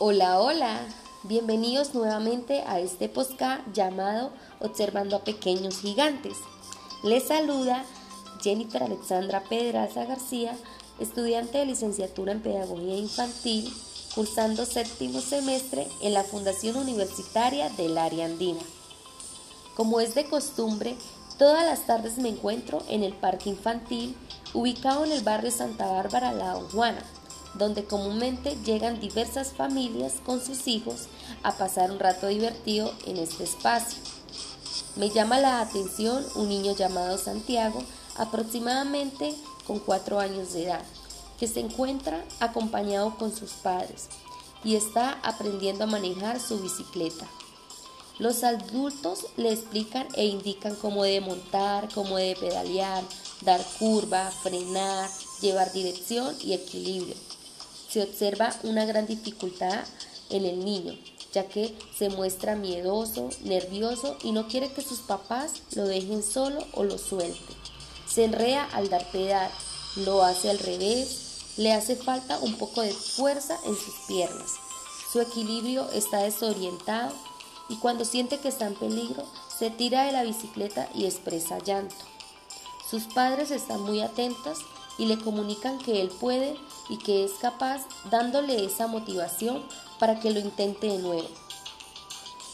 Hola, hola. Bienvenidos nuevamente a este podcast llamado Observando a Pequeños Gigantes. Les saluda Jennifer Alexandra Pedraza García, estudiante de licenciatura en Pedagogía Infantil, cursando séptimo semestre en la Fundación Universitaria del Área Andina. Como es de costumbre, todas las tardes me encuentro en el Parque Infantil, ubicado en el barrio Santa Bárbara, La Juana donde comúnmente llegan diversas familias con sus hijos a pasar un rato divertido en este espacio. Me llama la atención un niño llamado Santiago, aproximadamente con cuatro años de edad, que se encuentra acompañado con sus padres y está aprendiendo a manejar su bicicleta. Los adultos le explican e indican cómo debe montar, cómo debe pedalear, dar curva, frenar, llevar dirección y equilibrio se observa una gran dificultad en el niño, ya que se muestra miedoso, nervioso y no quiere que sus papás lo dejen solo o lo suelten. Se enrea al dar pedal, lo hace al revés, le hace falta un poco de fuerza en sus piernas. Su equilibrio está desorientado y cuando siente que está en peligro, se tira de la bicicleta y expresa llanto. Sus padres están muy atentos y le comunican que él puede y que es capaz dándole esa motivación para que lo intente de nuevo.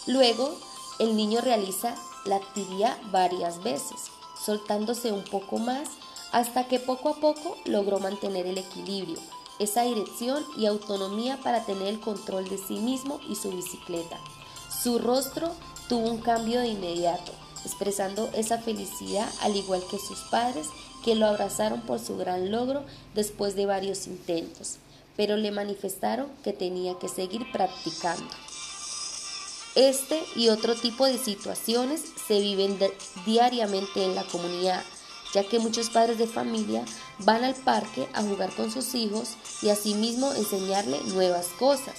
Luego, el niño realiza la actividad varias veces, soltándose un poco más hasta que poco a poco logró mantener el equilibrio, esa dirección y autonomía para tener el control de sí mismo y su bicicleta. Su rostro tuvo un cambio de inmediato, expresando esa felicidad al igual que sus padres que lo abrazaron por su gran logro después de varios intentos, pero le manifestaron que tenía que seguir practicando. Este y otro tipo de situaciones se viven diariamente en la comunidad, ya que muchos padres de familia van al parque a jugar con sus hijos y asimismo enseñarle nuevas cosas.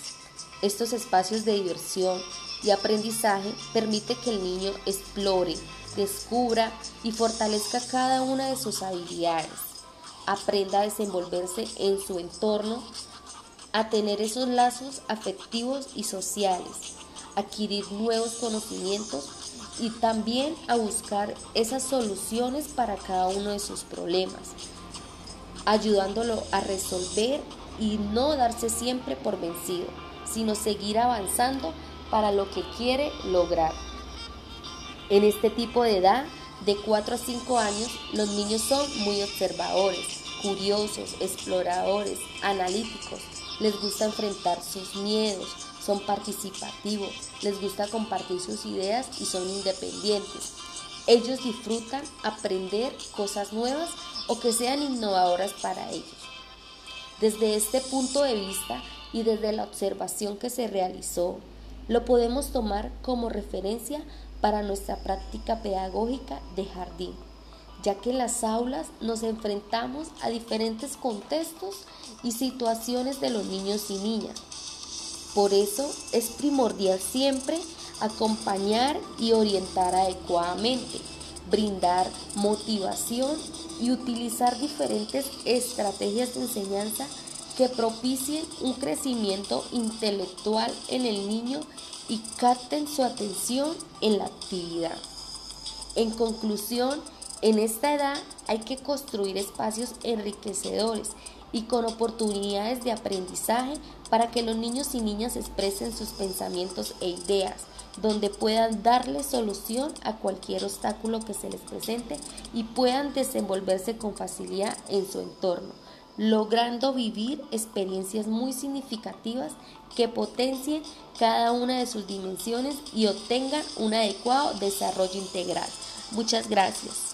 Estos espacios de diversión y aprendizaje permite que el niño explore, descubra y fortalezca cada una de sus habilidades, aprenda a desenvolverse en su entorno, a tener esos lazos afectivos y sociales, adquirir nuevos conocimientos y también a buscar esas soluciones para cada uno de sus problemas, ayudándolo a resolver y no darse siempre por vencido, sino seguir avanzando para lo que quiere lograr. En este tipo de edad, de 4 a 5 años, los niños son muy observadores, curiosos, exploradores, analíticos. Les gusta enfrentar sus miedos, son participativos, les gusta compartir sus ideas y son independientes. Ellos disfrutan aprender cosas nuevas o que sean innovadoras para ellos. Desde este punto de vista y desde la observación que se realizó, lo podemos tomar como referencia para nuestra práctica pedagógica de jardín, ya que en las aulas nos enfrentamos a diferentes contextos y situaciones de los niños y niñas. Por eso es primordial siempre acompañar y orientar adecuadamente, brindar motivación y utilizar diferentes estrategias de enseñanza que propicien un crecimiento intelectual en el niño y capten su atención en la actividad. En conclusión, en esta edad hay que construir espacios enriquecedores y con oportunidades de aprendizaje para que los niños y niñas expresen sus pensamientos e ideas, donde puedan darle solución a cualquier obstáculo que se les presente y puedan desenvolverse con facilidad en su entorno logrando vivir experiencias muy significativas que potencien cada una de sus dimensiones y obtengan un adecuado desarrollo integral. Muchas gracias.